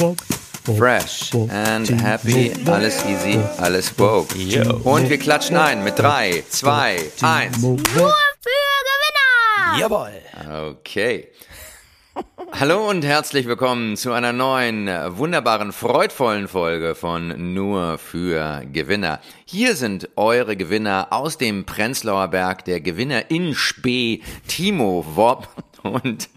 Fresh and happy, alles easy, alles woke. Und wir klatschen ein mit 3, 2, 1. Nur für Gewinner! Jawohl. Okay. Hallo und herzlich willkommen zu einer neuen, wunderbaren, freudvollen Folge von Nur für Gewinner. Hier sind eure Gewinner aus dem Prenzlauer Berg, der Gewinner in Spee, Timo Wob und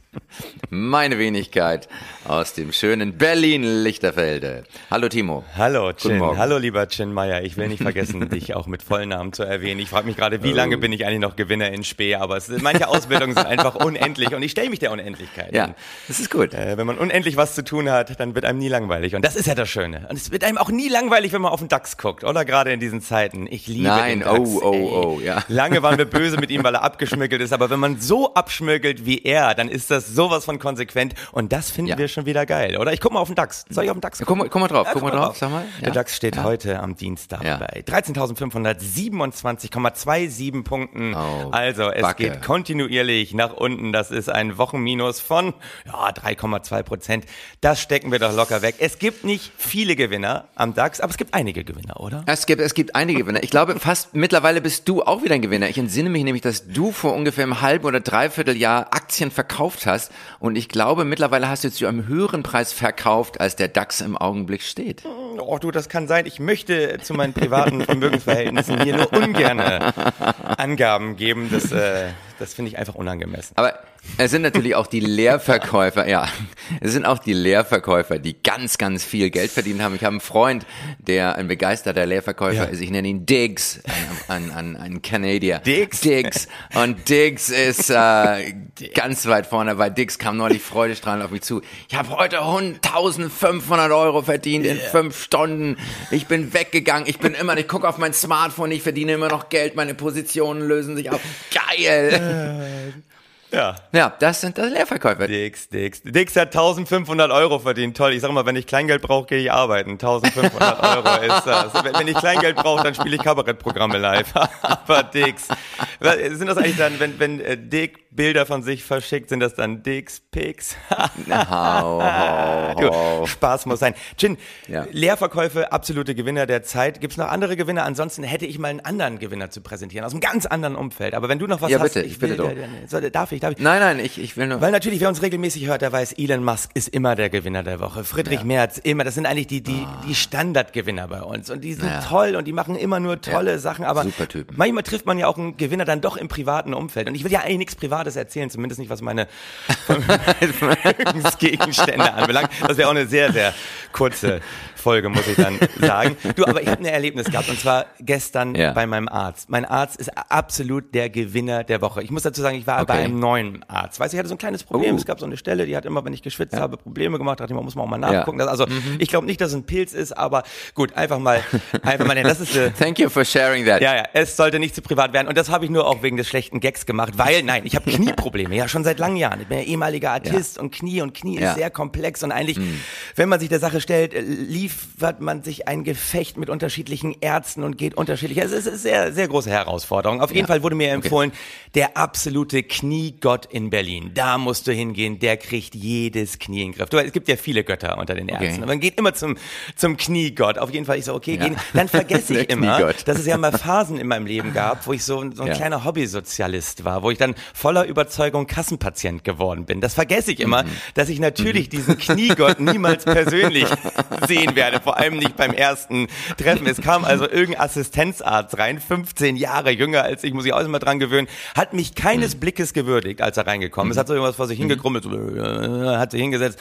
meine Wenigkeit aus dem schönen Berlin-Lichterfelde. Hallo Timo. Hallo Chin, hallo lieber Chin Meier. Ich will nicht vergessen, dich auch mit Vollnamen zu erwähnen. Ich frage mich gerade, wie lange bin ich eigentlich noch Gewinner in Spee? Aber es, manche Ausbildungen sind einfach unendlich und ich stelle mich der Unendlichkeit. Ja, das ist gut. Äh, wenn man unendlich was zu tun hat, dann wird einem nie langweilig. Und das ist ja das Schöne. Und es wird einem auch nie langweilig, wenn man auf den DAX guckt, oder? Gerade in diesen Zeiten. Ich liebe Nein, den DAX. oh, oh, ey. oh, ja. Lange waren wir böse mit ihm, weil er abgeschmückelt ist. Aber wenn man so abschmückelt wie er, dann ist das sowas von konsequent. Und das finden Ja. wir schon wieder geil, oder? Ich guck mal auf den DAX. Soll ich auf den DAX Ja, guck, mal, guck mal drauf, Ja, guck mal drauf, sag mal. Der. DAX steht heute am Dienstag bei 13.527,27 Punkten. Oh, also es Backe. geht kontinuierlich nach unten. Das ist ein Wochenminus von ja, 3,2 Prozent. Das stecken wir doch locker weg. Es gibt nicht viele Gewinner am DAX, aber es gibt einige Gewinner, oder? Es gibt, es gibt einige Gewinner. Ich glaube, fast mittlerweile bist du auch wieder ein Gewinner. Ich entsinne mich nämlich, dass du vor ungefähr einem halben oder dreiviertel Jahr Aktien verkauft hast. Und ich glaube, mittlerweile hast du zu einem höheren Preis verkauft, als der DAX im Augenblick steht. Oh du, das kann sein. Ich möchte zu meinen privaten Vermögensverhältnissen hier nur ungerne Angaben geben. Das, äh, das finde ich einfach unangemessen. Aber es sind natürlich auch die Leerverkäufer, ja, es sind auch die Leerverkäufer, die ganz, ganz viel Geld verdient haben. Ich habe einen Freund, der ein begeisterter Leerverkäufer Ja. ist. Ich nenne ihn Diggs, ein, ein, ein, Kanadier. Diggs? Diggs. Und Diggs ist äh, ganz weit vorne, weil Diggs kam neulich freudestrahlend auf mich zu. Ich habe heute 1500 Euro verdient in fünf Stunden. Ich bin weggegangen. Ich bin immer, ich gucke auf mein Smartphone, ich verdiene immer noch Geld, meine Positionen lösen sich auf. Geil. Ja. Ja, das sind das Leerverkäufer. Dix, Dix. Dix hat 1500 Euro verdient. Toll. Ich sag mal, wenn ich Kleingeld brauche, gehe ich arbeiten. 1500 Euro ist das. Wenn wenn ich Kleingeld brauche, dann spiele ich Kabarettprogramme live. Aber Dix. Sind das eigentlich dann, wenn, wenn äh, Dick Bilder von sich verschickt, sind das dann Pics? Hau, hau, Du. Spaß muss sein. Chin, Ja. Leerverkäufe, absolute Gewinner der Zeit. Gibt's noch andere Gewinner? Ansonsten hätte ich mal einen anderen Gewinner zu präsentieren, aus einem ganz anderen Umfeld. Aber wenn du noch was Ja, hast, bitte, ich bitte will, doch. darf ich, darf ich? Nein, nein, ich, ich will nur. Weil natürlich, wer uns regelmäßig hört, der weiß, Elon Musk ist immer der Gewinner der Woche. Friedrich Merz, immer. Das sind eigentlich die, die, die Standardgewinner bei uns. Und die sind Ja. toll und die machen immer nur tolle Ja. Super Aber manchmal trifft man ja auch einen Gewinner dann doch im privaten Umfeld. Und ich will ja eigentlich nichts Privates erzählen, zumindest nicht, was meine Vermögensgegenstände anbelangt. Das wäre auch eine sehr, sehr kurze Folge, muss ich dann sagen. Du, aber ich habe ein Erlebnis gehabt und zwar gestern Ja. bei meinem Arzt. Mein Arzt ist absolut der Gewinner der Woche. Ich muss dazu sagen, ich war bei Okay. einem neuen Arzt. Weißt du, ich hatte so ein kleines Problem. Oh. Es gab so eine Stelle, die hat immer, wenn ich geschwitzt habe, Probleme gemacht. Da dachte ich, man muss man auch mal nachgucken. Das, also ich glaube nicht, dass es ein Pilz ist, aber gut, einfach mal, einfach mal, das ist eine, Thank you for sharing that. ja, ja, es sollte nicht zu privat werden. Und das habe ich nur auch wegen des schlechten Gags gemacht, weil, nein, ich habe Knieprobleme, ja, schon seit langen Jahren. Ich bin ja ehemaliger Artist und Knie und Knie Ja. ist sehr komplex und eigentlich, wenn man sich der Sache stellt, äh, liefert man sich ein Gefecht mit unterschiedlichen Ärzten und geht unterschiedlich. Es ist eine sehr, sehr große Herausforderung. Auf jeden Fall wurde mir empfohlen, der absolute Kniegott in Berlin. Da musst du hingehen, der kriegt jedes Knie in den Griff. Du, es gibt ja viele Götter unter den Ärzten. Aber man geht immer zum, zum Kniegott. Auf jeden Fall, ich so, okay, gehen. Dann vergesse ich immer, Kniegott. dass es ja mal Phasen in meinem Leben gab, wo ich so, so ein Ja. kleiner Hobbysozialist war, wo ich dann voller Überzeugung Kassenpatient geworden bin. Das vergesse ich Mhm. immer, dass ich natürlich diesen Kniegott niemals persönlich sehen werde, vor allem nicht beim ersten Treffen. Es kam also irgendein Assistenzarzt rein, 15 Jahre jünger als ich, muss ich auch immer dran gewöhnen, hat mich Mhm. keines Blickes gewürdigt, als er reingekommen ist. Hat so irgendwas vor sich hingekrummelt, so, äh, hat sich hingesetzt.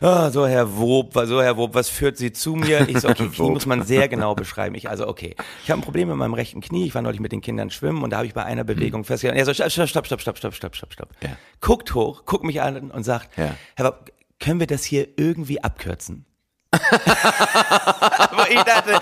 Ah, so Herr Wob, so Herr Wob, was führt Sie zu mir? Ich so, okay, Knie muss man sehr genau beschreiben. Ich also, okay, ich habe ein Problem mit meinem rechten Knie. Ich war neulich mit den Kindern schwimmen und da habe ich bei einer Bewegung festgestellt. Er so, stopp, stopp, stopp, stopp, stopp, stopp, stopp, stopp, stopp. Ja. Guckt hoch, guckt mich an und sagt, Ja. Herr Wob, können wir das hier irgendwie abkürzen? Aber ich dachte,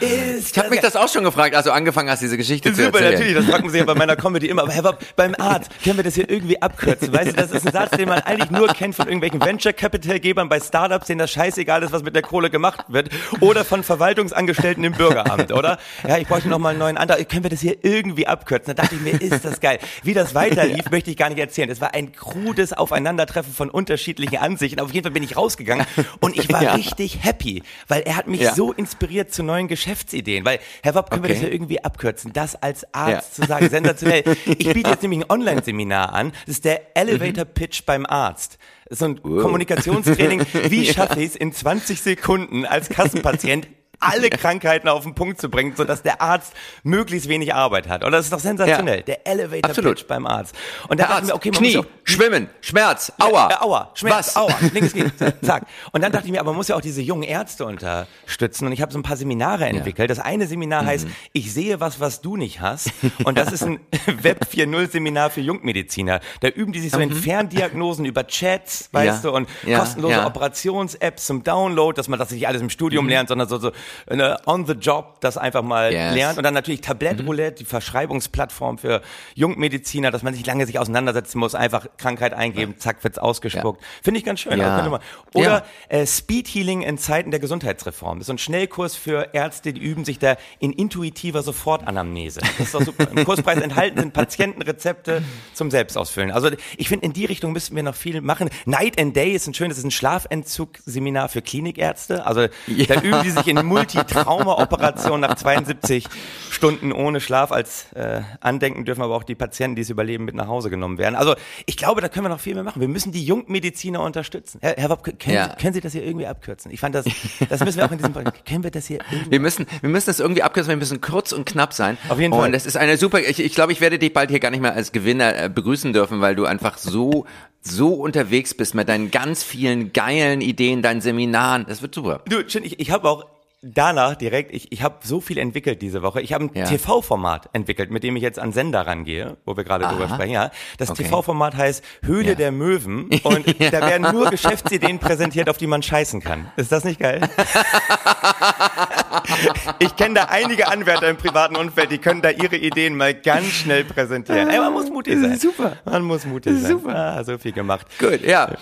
ist Ich habe mich das auch schon gefragt, als du angefangen hast, diese Geschichte zu Super, erzählen. natürlich, das fragt man sich ja bei meiner Comedy immer. Aber Herr Bob, beim Arzt, können wir das hier irgendwie abkürzen? Weißt du, das ist ein Satz, den man eigentlich nur kennt von irgendwelchen Venture Capital Gebern bei Startups, denen das scheißegal ist, was mit der Kohle gemacht wird. Oder von Verwaltungsangestellten im Bürgeramt, oder? Ja, ich bräuchte noch mal einen neuen Antrag. Können wir das hier irgendwie abkürzen? Da dachte ich mir, ist das geil. Wie das weiterlief, möchte ich gar nicht erzählen. Es war ein krudes Aufeinandertreffen von unterschiedlichen Ansichten. Auf jeden Fall bin ich rausgegangen und ich war Ja. richtig happy, weil er hat mich Ja. so inspiriert zu neuen Geschäftsideen. Weil, Herr Wopp, können wir Okay. das hier irgendwie abkürzen? Das als Arzt Ja. zu sagen, sensationell. Ich biete jetzt nämlich ein Online-Seminar an. Das ist der Elevator Pitch beim Arzt. So ein Kommunikationstraining. Wie schaffe ich es in 20 Sekunden als Kassenpatient alle Krankheiten auf den Punkt zu bringen, sodass der Arzt möglichst wenig Arbeit hat. Und das ist doch sensationell. Ja. Der Elevator Absolut. Pitch beim Arzt. Und da wir, Arzt, okay, man Knie, muss ja auch Schwimmen, Schmerz, Aua. ja, Aua, Schmerz, Was? Aua, linkes Knie, zack. Und dann dachte ich mir, aber man muss ja auch diese jungen Ärzte unterstützen. Und ich habe so ein paar Seminare entwickelt. Das eine Seminar heißt, Mhm. ich sehe was, was du nicht hast. Und das ist ein Web 4.0 Seminar für Jungmediziner. Da üben die sich so in Ferndiagnosen über Chats, weißt Mhm. Ja. du, und Ja, kostenlose ja. Operations-Apps zum Download, dass man das nicht alles im Studium Mhm. lernt, sondern so, so on the job das einfach mal Yes. Mhm. lernt. Und dann natürlich Tablettroulette, die Verschreibungsplattform für Jungmediziner, dass man sich lange sich auseinandersetzen muss, einfach Krankheit eingeben, zack, wird's ausgespuckt. Finde ich ganz schön. Ja. man- Oder Ja. äh, Speed Healing in Zeiten der Gesundheitsreform. Das ist so ein Schnellkurs für Ärzte, die üben sich da in intuitiver Sofortanamnese. Das ist doch super. Im Kurspreis enthalten sind Patientenrezepte zum Selbstausfüllen. Also ich finde, in die Richtung müssten wir noch viel machen. Night and Day ist ein schönes, das ist ein Schlafentzug-Seminar für Klinikärzte. Also da üben die sich in Multitrauma-Operationen nach 72 Stunden ohne Schlaf als äh, Andenken dürfen aber auch die Patienten, die es überleben, mit nach Hause genommen werden. Also ich glaube, da können wir noch viel mehr machen. Wir müssen die Jungmediziner unterstützen. Herr, Herr Wopp, können, Ja. Sie, können Sie das hier irgendwie abkürzen? Ich fand das, das müssen wir auch in diesem Podcast, können wir das hier irgendwie Wir müssen, wir müssen das irgendwie abkürzen, wir müssen kurz und knapp sein. Auf jeden und Fall. das ist eine super, ich, ich glaube, ich werde dich bald hier gar nicht mehr als Gewinner äh, begrüßen dürfen, weil du einfach so, so unterwegs bist mit deinen ganz vielen geilen Ideen, deinen Seminaren. Das wird super. Du, Chin, ich, ich habe auch danach direkt, ich, ich habe so viel entwickelt diese Woche. Ich habe ein Ja. TV-Format entwickelt, mit dem ich jetzt an Sender rangehe, wo wir gerade drüber sprechen. Ja, das Okay. TV-Format heißt Höhle Ja. der Möwen und da werden nur Geschäftsideen präsentiert, auf die man scheißen kann. Ist das nicht geil? ich kenne da einige Anwärter im privaten Umfeld, die können da ihre Ideen mal ganz schnell präsentieren. Ey, man muss mutig sein. Super. Man muss mutig sein. Super. Ah, so viel gemacht. Gut, ja.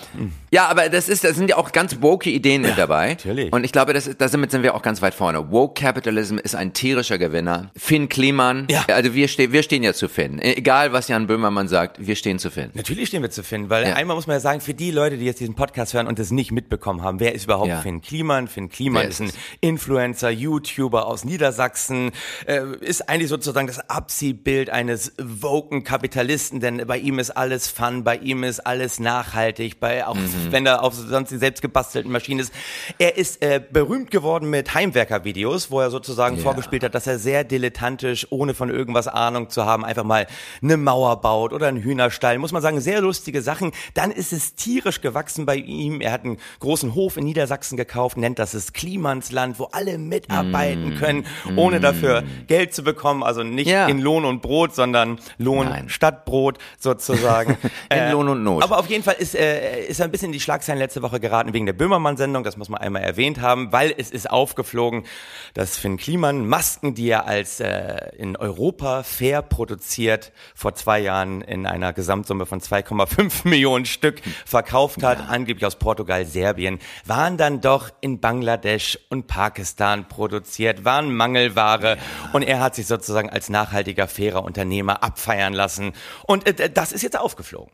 Ja, aber das ist, das sind ja auch ganz woke Ideen mit dabei. natürlich. Und ich glaube, das ist, damit sind wir auch ganz weit vorne. Woke Capitalism ist ein tierischer Gewinner. Finn Kliman, Ja. also wir stehen, wir stehen ja zu Finn. Egal, was Jan Böhmermann sagt, wir stehen zu Finn. Natürlich stehen wir zu Finn, weil Ja. einmal muss man ja sagen, für die Leute, die jetzt diesen Podcast hören und das nicht mitbekommen haben, wer ist überhaupt Ja. Finn Kliman? Finn Kliman ist ist ein Influencer, YouTuber aus Niedersachsen, äh, ist eigentlich sozusagen das Abziehbild eines woken Kapitalisten, denn bei ihm ist alles Fun, bei ihm ist alles nachhaltig, bei auch Mhm. Wenn er auf sonst die selbst gebastelten Maschinen ist. Er ist äh, berühmt geworden mit Heimwerker-Videos, wo er sozusagen Ja. vorgespielt hat, dass er sehr dilettantisch, ohne von irgendwas Ahnung zu haben, einfach mal eine Mauer baut oder einen Hühnerstall. Muss man sagen, sehr lustige Sachen. Dann ist es tierisch gewachsen bei ihm. Er hat einen großen Hof in Niedersachsen gekauft, nennt das das Klimansland, wo alle mitarbeiten können, ohne dafür Geld zu bekommen. Also nicht Ja. in Lohn und Brot, sondern Lohn Nein. statt Brot sozusagen. In Lohn und Not. Aber auf jeden Fall ist, äh, ist er ein bisschen in die Schlagzeilen letzte Woche geraten wegen der Böhmermann-Sendung. Das muss man einmal erwähnt haben, weil es ist aufgeflogen, dass Finn Kliman Masken, die er als äh, in Europa fair produziert, vor zwei Jahren in einer Gesamtsumme von 2,5 Millionen Stück verkauft hat, angeblich aus Portugal, Serbien, waren dann doch in Bangladesch und Pakistan produziert, waren Mangelware und er hat sich sozusagen als nachhaltiger, fairer Unternehmer abfeiern lassen. Und äh, das ist jetzt aufgeflogen.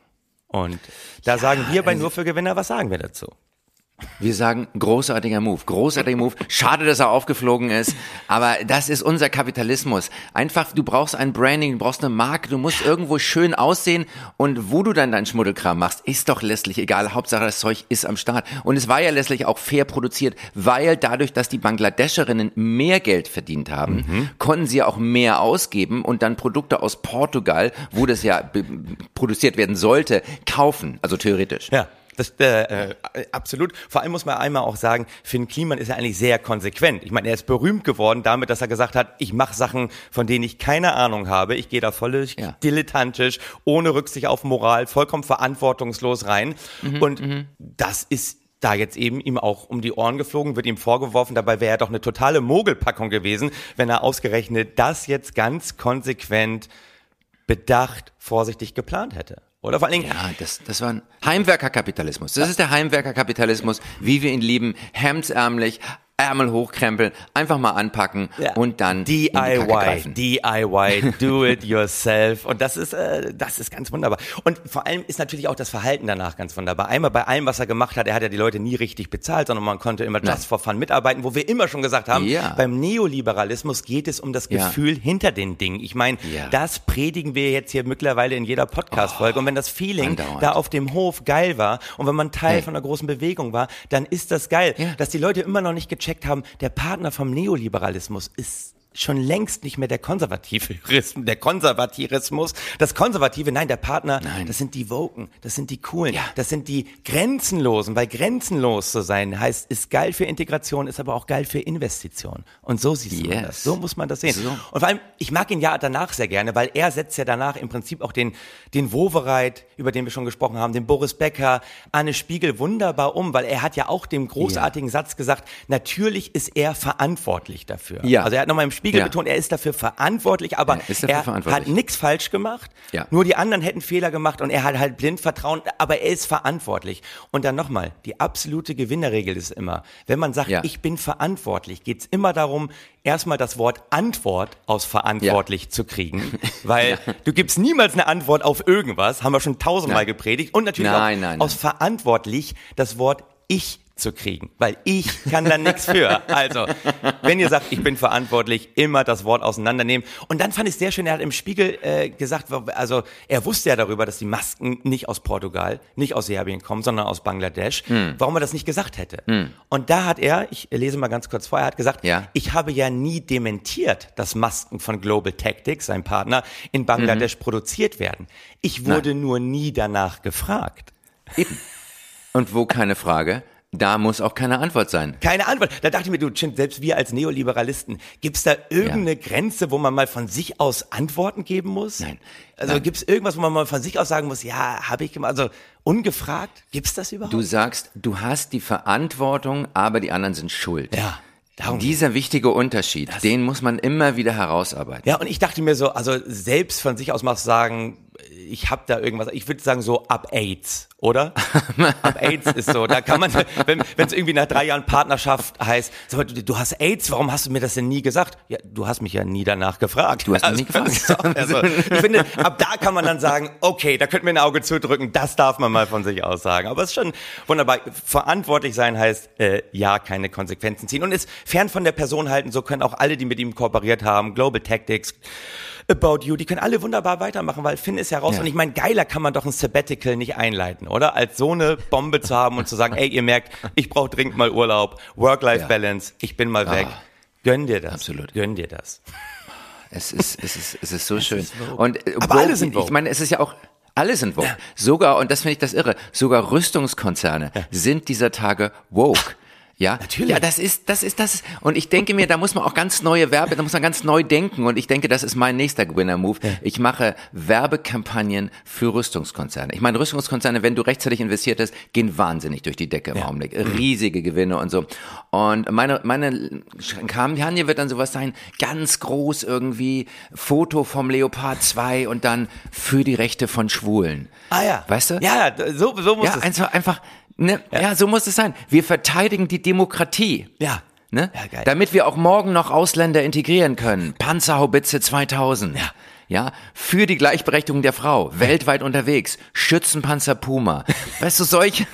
Und da sagen wir bei Nur für Gewinner, was sagen wir dazu? Wir sagen, großartiger Move, großartiger Move. Schade, dass er aufgeflogen ist, aber das ist unser Kapitalismus. Einfach, du brauchst ein Branding, du brauchst eine Marke, du musst irgendwo schön aussehen und wo du dann deinen Schmuddelkram machst, ist doch letztlich egal. Hauptsache, das Zeug ist am Start. Und es war ja letztlich auch fair produziert, weil dadurch, dass die Bangladescherinnen mehr Geld verdient haben, konnten sie auch mehr ausgeben und dann Produkte aus Portugal, wo das ja produziert werden sollte, kaufen. Also theoretisch. Ja. Das, äh, äh, absolut. Vor allem muss man einmal auch sagen, Finn Kliman ist ja eigentlich sehr konsequent. Ich meine, er ist berühmt geworden damit, dass er gesagt hat, ich mache Sachen, von denen ich keine Ahnung habe. Ich gehe da völlig Ja. dilettantisch, ohne Rücksicht auf Moral, vollkommen verantwortungslos rein. Mhm, Und das ist da jetzt eben ihm auch um die Ohren geflogen, wird ihm vorgeworfen, dabei wäre er doch eine totale Mogelpackung gewesen, wenn er ausgerechnet das jetzt ganz konsequent bedacht, vorsichtig geplant hätte. Oder vor allen Dingen. Ja, das, das war ein Heimwerkerkapitalismus. Das ist der Heimwerkerkapitalismus, wie wir ihn lieben, hemdsärmlich, Ärmel hochkrempeln, einfach mal anpacken ja. und dann DIY, DIY, do it yourself und das ist äh, das ist ganz wunderbar und vor allem ist natürlich auch das Verhalten danach ganz wunderbar. Einmal bei allem, was er gemacht hat, er hat ja die Leute nie richtig bezahlt, sondern man konnte immer just for fun mitarbeiten, wo wir immer schon gesagt haben, ja. beim Neoliberalismus geht es um das Gefühl ja. hinter den Dingen. Ich meine, das predigen wir jetzt hier mittlerweile in jeder Podcast Folge oh, und wenn das Feeling andauernd. da auf dem Hof geil war und wenn man Teil hey. von einer großen Bewegung war, dann ist das geil, dass die Leute immer noch nicht gecheckt haben, der Partner vom Neoliberalismus ist schon längst nicht mehr der Konservativismus, der Konservativismus, das Konservative, nein, der Partner, nein. das sind die Woken, das sind die Coolen, ja. das sind die Grenzenlosen, weil grenzenlos zu sein heißt, ist geil für Integration, ist aber auch geil für Investition. Und so siehst yes. man das, so muss man das sehen. So. Und vor allem, ich mag ihn ja danach sehr gerne, weil er setzt ja danach im Prinzip auch den, den Wovereit, über den wir schon gesprochen haben, den Boris Becker, Anne Spiegel wunderbar um, weil er hat ja auch den großartigen ja. Satz gesagt, natürlich ist er verantwortlich dafür. Ja. Also er hat nochmal im Spiegel ja. betont, er ist dafür verantwortlich, aber er, er hat nichts falsch gemacht. Ja. Nur die anderen hätten Fehler gemacht und er hat halt blind Vertrauen, aber er ist verantwortlich. Und dann nochmal, die absolute Gewinnerregel ist immer, wenn man sagt, ja. ich bin verantwortlich, geht's immer darum, erstmal das Wort Antwort aus verantwortlich ja. zu kriegen, weil du gibst niemals eine Antwort auf irgendwas, haben wir schon tausendmal gepredigt und natürlich nein, auch nein, aus nein. verantwortlich das Wort ich zu kriegen, weil ich kann da nichts für. Also, wenn ihr sagt, ich bin verantwortlich, immer das Wort auseinandernehmen. Und dann fand ich sehr schön, er hat im Spiegel äh, gesagt, also er wusste ja darüber, dass die Masken nicht aus Portugal, nicht aus Serbien kommen, sondern aus Bangladesch, hm. warum er das nicht gesagt hätte. Hm. Und da hat er, ich lese mal ganz kurz vor, er hat gesagt, ja. ich habe ja nie dementiert, dass Masken von Global Tactics, sein Partner, in Bangladesch mhm. produziert werden. Ich wurde Nein. nur nie danach gefragt. Eben. Und wo keine Frage, da muss auch keine Antwort sein. Keine Antwort. Da dachte ich mir, du, selbst wir als Neoliberalisten, gibt's da irgendeine ja. Grenze, wo man mal von sich aus Antworten geben muss? Nein. Also gibt's irgendwas, wo man mal von sich aus sagen muss, ja, habe ich gemacht, also ungefragt, gibt's das überhaupt? Du sagst, du hast die Verantwortung, aber die anderen sind schuld. Ja. Darum Dieser wichtige Unterschied, den muss man immer wieder herausarbeiten. Ja, und ich dachte mir so, also selbst von sich aus mal sagen, ich habe da irgendwas, ich würde sagen so ab AIDS, oder? ab AIDS ist so, da kann man, wenn es irgendwie nach drei Jahren Partnerschaft heißt, sag mal, du, du, hast AIDS, warum hast du mir das denn nie gesagt? Ja, du hast mich ja nie danach gefragt. Du hast also, mich nie gefragt. Also, ich finde, ab da kann man dann sagen, okay, da könnte mir ein Auge zudrücken, das darf man mal von sich aus sagen. Aber es ist schon wunderbar. Verantwortlich sein heißt, äh, ja, keine Konsequenzen ziehen und ist fern von der Person halten, so können auch alle, die mit ihm kooperiert haben, Global Tactics, About You, die können alle wunderbar weitermachen, weil Finn ist ja raus. Ja. Und ich meine, geiler kann man doch ein Sabbatical nicht einleiten, oder? Als so eine Bombe zu haben und zu sagen, ey, ihr merkt, ich brauche dringend mal Urlaub, Work-Life-Balance, ich bin mal weg. Ah, Gönn dir das. Absolut. Gönn dir das. Es ist, es ist, es ist so es schön. Ist und äh, Aber alle sind Vogue. Ich meine, es ist ja auch, alle sind woke. Ja. Sogar, und das finde ich das irre, sogar Rüstungskonzerne ja. sind dieser Tage woke. Ja, natürlich. Ja, das ist, das ist, das ist, und ich denke mir, da muss man auch ganz neue Werbe, da muss man ganz neu denken und ich denke, das ist mein nächster Gewinner-Move. Ja. Ich mache Werbekampagnen für Rüstungskonzerne. Ich meine, Rüstungskonzerne, wenn du rechtzeitig investiert hast, gehen wahnsinnig durch die Decke im ja. Augenblick. Riesige Gewinne und so. Und meine, meine Kampagne wird dann sowas sein, ganz groß irgendwie, Foto vom Leopard 2 und dann für die Rechte von Schwulen. Ah ja. Weißt du? Ja, so, so muss ja, es. Einfach, einfach Ne? Ja. ja, so muss es sein. Wir verteidigen die Demokratie. Ja. Ne? Ja, geil. Damit wir auch morgen noch Ausländer integrieren können. Panzerhaubitze 2000. Ja. Ja, für die Gleichberechtigung der Frau, weltweit unterwegs, Schützenpanzer Puma. Weißt du, solche.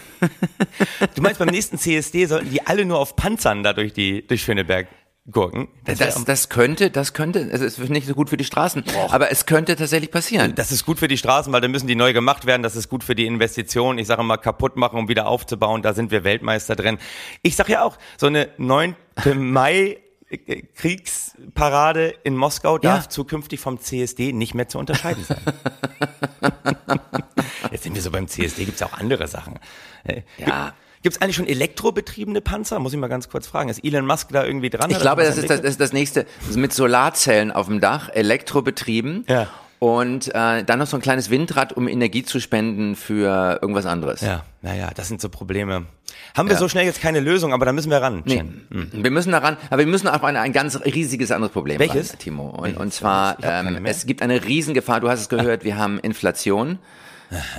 du meinst, beim nächsten CSD sollten die alle nur auf Panzern da durch die, durch Schöneberg Gurken. Das, das, das, könnte, das könnte, es ist nicht so gut für die Straßen, Och. aber es könnte tatsächlich passieren. Das ist gut für die Straßen, weil dann müssen die neu gemacht werden. Das ist gut für die Investitionen. Ich sage mal, kaputt machen, um wieder aufzubauen. Da sind wir Weltmeister drin. Ich sage ja auch, so eine 9. Mai Kriegsparade in Moskau darf ja. zukünftig vom CSD nicht mehr zu unterscheiden sein. Jetzt sind wir so beim CSD, gibt's auch andere Sachen. Ja. Gibt es eigentlich schon elektrobetriebene Panzer? Muss ich mal ganz kurz fragen. Ist Elon Musk da irgendwie dran? Ich glaube, das ist das, das ist das nächste. Das ist mit Solarzellen auf dem Dach, elektrobetrieben. Ja. Und äh, dann noch so ein kleines Windrad, um Energie zu spenden für irgendwas anderes. Ja. naja, das sind so Probleme. Haben wir Ja. so schnell jetzt keine Lösung, aber da müssen wir ran. Nee, Chen. wir müssen daran, aber wir müssen auch an ein ganz riesiges anderes Problem Welches? ran, Timo. Und, Welches? und zwar, ähm, es gibt eine Riesengefahr, du hast es gehört, wir haben Inflation.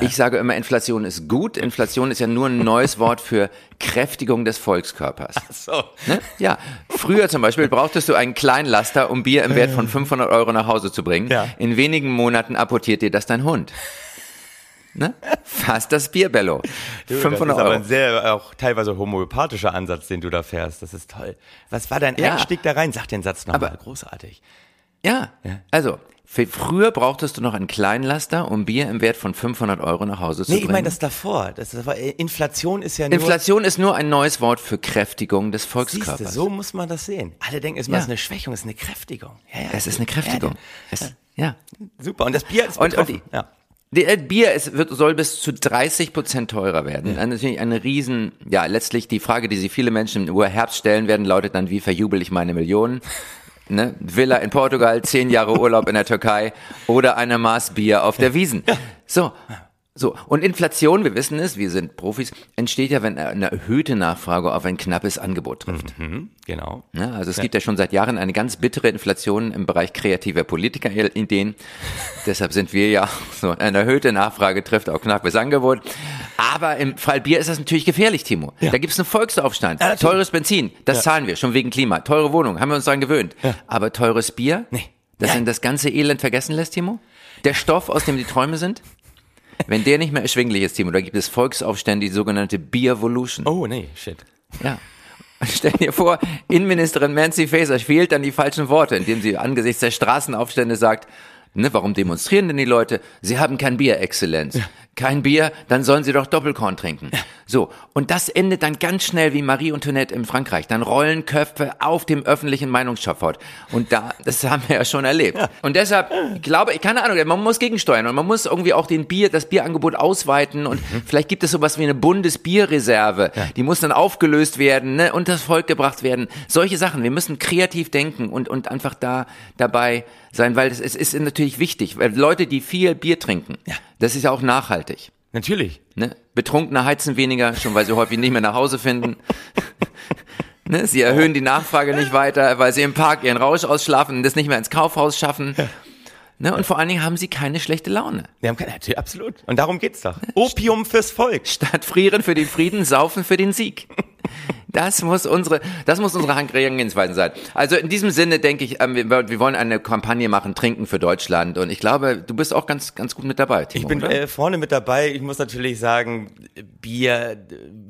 Ich sage immer, Inflation ist gut. Inflation ist ja nur ein neues Wort für Kräftigung des Volkskörpers. So. Ne? Ja, früher zum Beispiel brauchtest du einen Kleinlaster, um Bier im Wert von 500 Euro nach Hause zu bringen. Ja. In wenigen Monaten apportiert dir das dein Hund. Ne? Fast das Bierbello. Du, 500 das ist aber Euro. ein sehr auch teilweise homöopathischer Ansatz, den du da fährst. Das ist toll. Was war dein Ja. Einstieg da rein? Sag den Satz nochmal. Großartig. Ja, also für früher brauchtest du noch einen Kleinlaster, um Bier im Wert von 500 Euro nach Hause zu Nee, bringen. ich meine das davor. Das, das war, äh, Inflation ist ja nur... Inflation ist nur ein neues Wort für Kräftigung des Siehste, Volkskörpers. so muss man das sehen. Alle denken, es Ja. ist eine Schwächung, es ist eine Kräftigung. Ja, ja, es ist eine Kräftigung. Es, ja. Super. Und das Bier ist Und- und ja. Die, äh, Bier es wird, soll bis zu 30 Prozent teurer werden. Ja. Natürlich eine riesen, ja, letztlich die Frage, die sich viele Menschen im Urherbst stellen werden, lautet dann, wie verjubel ich meine Millionen? Ne? Villa in Portugal, zehn Jahre Urlaub in der Türkei oder eine Maß Bier auf der Wiesen. So. So, und Inflation, wir wissen es, wir sind Profis, entsteht ja, wenn eine erhöhte Nachfrage auf ein knappes Angebot trifft. Mhm, genau. Ja, also es gibt ja schon seit Jahren eine ganz bittere Inflation im Bereich kreativer Politikerideen. Deshalb sind wir ja so eine erhöhte Nachfrage trifft auch knappes Angebot. Aber im Fall Bier ist das natürlich gefährlich, Timo. Da gibt es einen Volksaufstand. Ja, teures Benzin, das zahlen wir schon wegen Klima. Teure Wohnung, haben wir uns daran gewöhnt. Aber teures Bier, Nee. das Ja. in das ganze Elend vergessen lässt, Timo? Der Stoff, aus dem die Träume sind? Wenn der nicht mehr erschwinglich ist, Timo, da gibt es Volksaufstände, die sogenannte Beervolution. Oh, nee, shit. Ja. Stell dir vor, Innenministerin Nancy Faeser wählt dann die falschen Worte, indem sie angesichts der Straßenaufstände sagt, ne, warum demonstrieren denn die Leute? Sie haben kein Bier, Exzellenz. Kein Bier, dann sollen sie doch Doppelkorn trinken. So, und das endet dann ganz schnell wie Marie Antoinette in Frankreich. Dann rollen Köpfe auf dem öffentlichen Meinungsschafott. Und da, das haben wir ja schon erlebt. Und deshalb, ich glaube, ich keine Ahnung, man muss gegensteuern und man muss irgendwie auch den Bier, das Bierangebot ausweiten und vielleicht gibt es sowas wie eine Bundesbierreserve. Die muss dann aufgelöst werden, ne, und das Volk gebracht werden. Solche Sachen. Wir müssen kreativ denken und, und einfach da dabei sein, weil es, es ist natürlich wichtig, weil Leute, die viel Bier trinken, das ist ja auch nachhaltig. Natürlich. Ne? Betrunkene heizen weniger, schon weil sie häufig nicht mehr nach Hause finden. ne? Sie erhöhen die Nachfrage nicht weiter, weil sie im Park ihren Rausch ausschlafen und das nicht mehr ins Kaufhaus schaffen. Ne? Und vor allen Dingen haben sie keine schlechte Laune. Wir haben keine, natürlich, absolut. Und darum geht's doch. Opium fürs Volk. Statt frieren für den Frieden, saufen für den Sieg. Das muss unsere, das muss unsere Herangehensweise sein. Also in diesem Sinne denke ich, ähm, wir, wollen eine Kampagne machen, Trinken für Deutschland. Und ich glaube, du bist auch ganz, ganz gut mit dabei, Timo. Ich bin äh, vorne mit dabei. Ich muss natürlich sagen, Bier,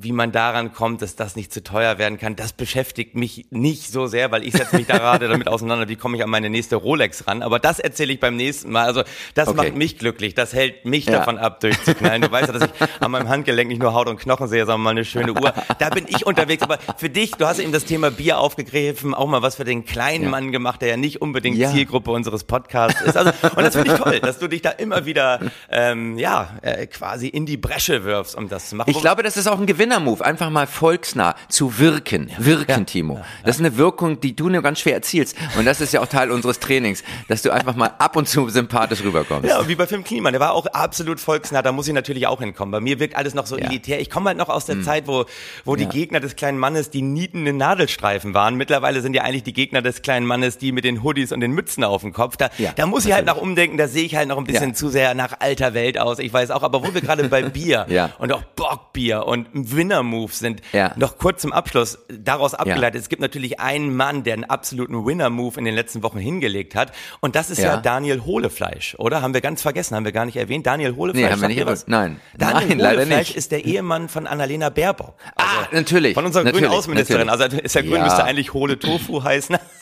wie man daran kommt, dass das nicht zu teuer werden kann, das beschäftigt mich nicht so sehr, weil ich setze mich da gerade damit auseinander, wie komme ich an meine nächste Rolex ran. Aber das erzähle ich beim nächsten Mal. Also das Okay. macht mich glücklich. Das hält mich Ja. davon ab, durchzuknallen. Du weißt ja, dass ich an meinem Handgelenk nicht nur Haut und Knochen sehe, sondern mal eine schöne Uhr. Da bin ich unterwegs. Aber für dich, du hast eben das Thema Bier aufgegriffen, auch mal was für den kleinen Ja. Mann gemacht, der ja nicht unbedingt Ja. Zielgruppe unseres Podcasts ist. Also, und das finde ich toll, dass du dich da immer wieder ähm, ja äh, quasi in die Bresche wirfst, um das zu machen. Ich glaube, das ist auch ein Gewinnermove, einfach mal volksnah zu wirken. Wirken, Timo. Das ist eine Wirkung, die du nur ganz schwer erzielst. Und das ist ja auch Teil unseres Trainings, dass du einfach mal ab und zu sympathisch rüberkommst. Ja, wie bei Film Kliman, der war auch absolut volksnah, da muss ich natürlich auch hinkommen. Bei mir wirkt alles noch so Ja. Elitär. Ich komme halt noch aus der Zeit, wo, wo die Ja. Gegner des kleinen Mannes die nietenden Nadelstreifen waren. Mittlerweile sind ja eigentlich die Gegner des kleinen Mannes die mit den Hoodies und den Mützen auf dem Kopf. Da, Ja, da muss ich halt noch umdenken, da sehe ich halt noch ein bisschen Ja. zu sehr nach alter Welt aus. Ich weiß auch, aber wo wir gerade bei Bier Ja. und auch Bockbier und Winner-Move sind, noch kurz zum Abschluss, daraus abgeleitet, es gibt natürlich einen Mann, der einen absoluten Winner-Move in den letzten Wochen hingelegt hat und das ist ja. Daniel Hohlefleisch, oder? Haben wir ganz vergessen, haben wir gar nicht erwähnt. Daniel Hohlefleisch. Nee, haben wir nicht? Nein. Daniel Nein, Hohlefleisch ist der Ehemann von Annalena Baerbock. Ah, natürlich. Von unserer grünen Natürlich, Außenministerin. natürlich. Also ist der Grün Ja. müsste eigentlich Hohle Tofu heißen.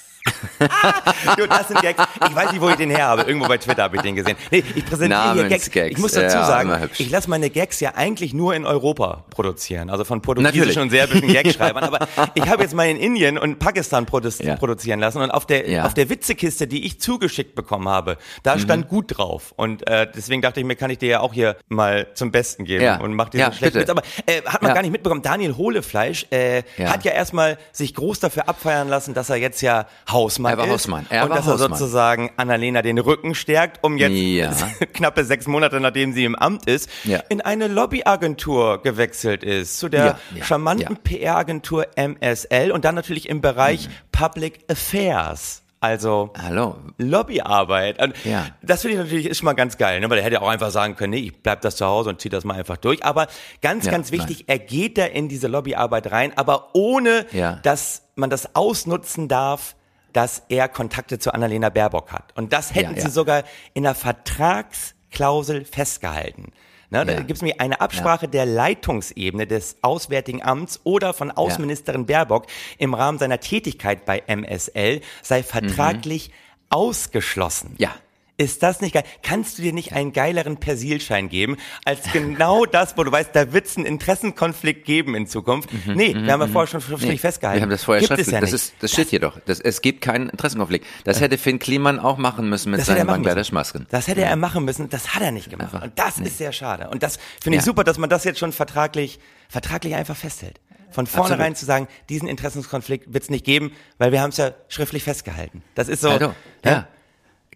du, das sind Gags. Ich weiß nicht, wo ich den her habe. Irgendwo bei Twitter habe ich den gesehen. Nee, ich präsentiere hier Gags. Namensgags. Ich muss dazu Ja, sagen, ich lasse meine Gags ja eigentlich nur in Europa produzieren. Also von portugiesischen Natürlich. und serbischen Gagschreibern. Aber ich habe jetzt mal in Indien und Pakistan produz Ja. produzieren lassen. Und auf der, Ja. auf der Witzekiste, die ich zugeschickt bekommen habe, da Mhm. stand gut drauf. Und äh, deswegen dachte ich mir, kann ich dir ja auch hier mal zum Besten geben Ja. und mach dir Ja, so schlecht bitte. Witz. Aber äh, hat man gar nicht mitbekommen. Daniel Hohlefleisch äh, Ja. hat ja erstmal sich groß dafür abfeiern lassen, dass er jetzt ja Hausmann Er war ist. Hausmann. Er und war dass er Hausmann. sozusagen Annalena den Rücken stärkt, um jetzt Ja. knappe sechs Monate nachdem sie im Amt ist, Ja. in eine Lobbyagentur gewechselt ist, zu der Ja, charmanten. PR-Agentur MSL und dann natürlich im Bereich Mhm. Public Affairs. Also Hallo. Lobbyarbeit. Und Ja. Das finde ich natürlich ist schon mal ganz geil, ne? weil er hätte auch einfach sagen können, nee, ich bleib das zu Hause und zieh das mal einfach durch. Aber ganz, Ja, ganz wichtig, er geht da in diese Lobbyarbeit rein, aber ohne, Ja. dass man das ausnutzen darf, dass er Kontakte zu Annalena Baerbock hat. Und das hätten Ja, sie sogar in der Vertragsklausel festgehalten. Ne, Da gibt es nämlich eine Absprache der Leitungsebene des Auswärtigen Amts oder von Außenministerin Baerbock im Rahmen seiner Tätigkeit bei MSL sei vertraglich ausgeschlossen. Ja. Ist das nicht geil? Kannst du dir nicht einen geileren Persilschein geben, als genau das, wo du weißt, da wird es einen Interessenkonflikt geben in Zukunft? nee, wir haben ja vorher schon schriftlich Mhm, Nee, festgehalten. Wir haben das vorher Gibt schriftlich. Ja das, ist, das steht hier doch. Das, es gibt keinen Interessenkonflikt. Das hätte Finn Kliman auch machen müssen mit seinen. Bangladesch-Masken. Das hätte er machen müssen. Das hat er nicht gemacht. Einfach. Und das ist sehr schade. Und das finde ich Ja. super, dass man das jetzt schon vertraglich, vertraglich einfach festhält. Von vornherein Absolut. zu sagen, diesen Interessenkonflikt wird es nicht geben, weil wir haben es ja schriftlich festgehalten. Das ist so. Also, ja.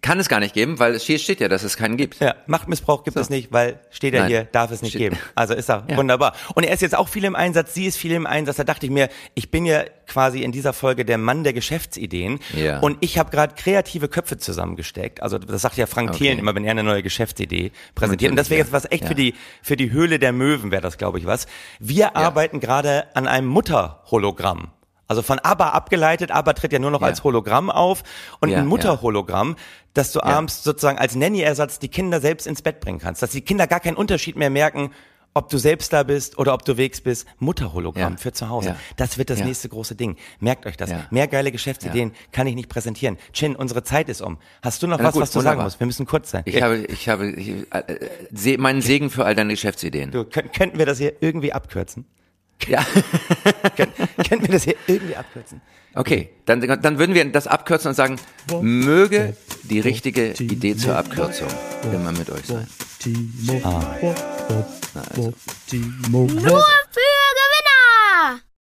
Kann es gar nicht geben, weil es hier steht ja, dass es keinen gibt. Ja, Machtmissbrauch gibt es nicht, weil steht ja Nein. hier, darf es nicht Steht- geben. Also ist er Ja. wunderbar. Und er ist jetzt auch viel im Einsatz, sie ist viel im Einsatz. Da dachte ich mir, ich bin ja quasi in dieser Folge der Mann der Geschäftsideen. Ja. Und ich habe gerade kreative Köpfe zusammengesteckt. Also das sagt ja Frank Okay. Thelen immer, wenn er eine neue Geschäftsidee präsentiert. Und das wäre jetzt was echt ja. für die für die Höhle der Möwen wäre das, glaube ich, was. Wir arbeiten gerade an einem Mutterhologramm. Also von ABBA abgeleitet, ABBA tritt ja nur noch Ja. als Hologramm auf und Ja, ein ja. Mutterhologramm, dass du abends sozusagen als Nanny-Ersatz die Kinder selbst ins Bett bringen kannst, dass die Kinder gar keinen Unterschied mehr merken, ob du selbst da bist oder ob du wegs bist. Mutterhologramm Ja. für zu Hause. Ja. Das wird das Ja. nächste große Ding. Merkt euch das. Ja. Mehr geile Geschäftsideen kann ich nicht präsentieren. Chin, unsere Zeit ist um. Hast du noch Na was, gut, was du sagen wunderbar. musst? Wir müssen kurz sein. Ich habe, ich habe ich, äh, se, meinen Segen für all deine Geschäftsideen. du, könnt, könnten wir das hier irgendwie abkürzen? Ja. Könnt, könnten wir das hier irgendwie abkürzen? Okay, dann, dann würden wir das abkürzen und sagen, möge die richtige Idee zur Abkürzung immer mit euch sein. Nur für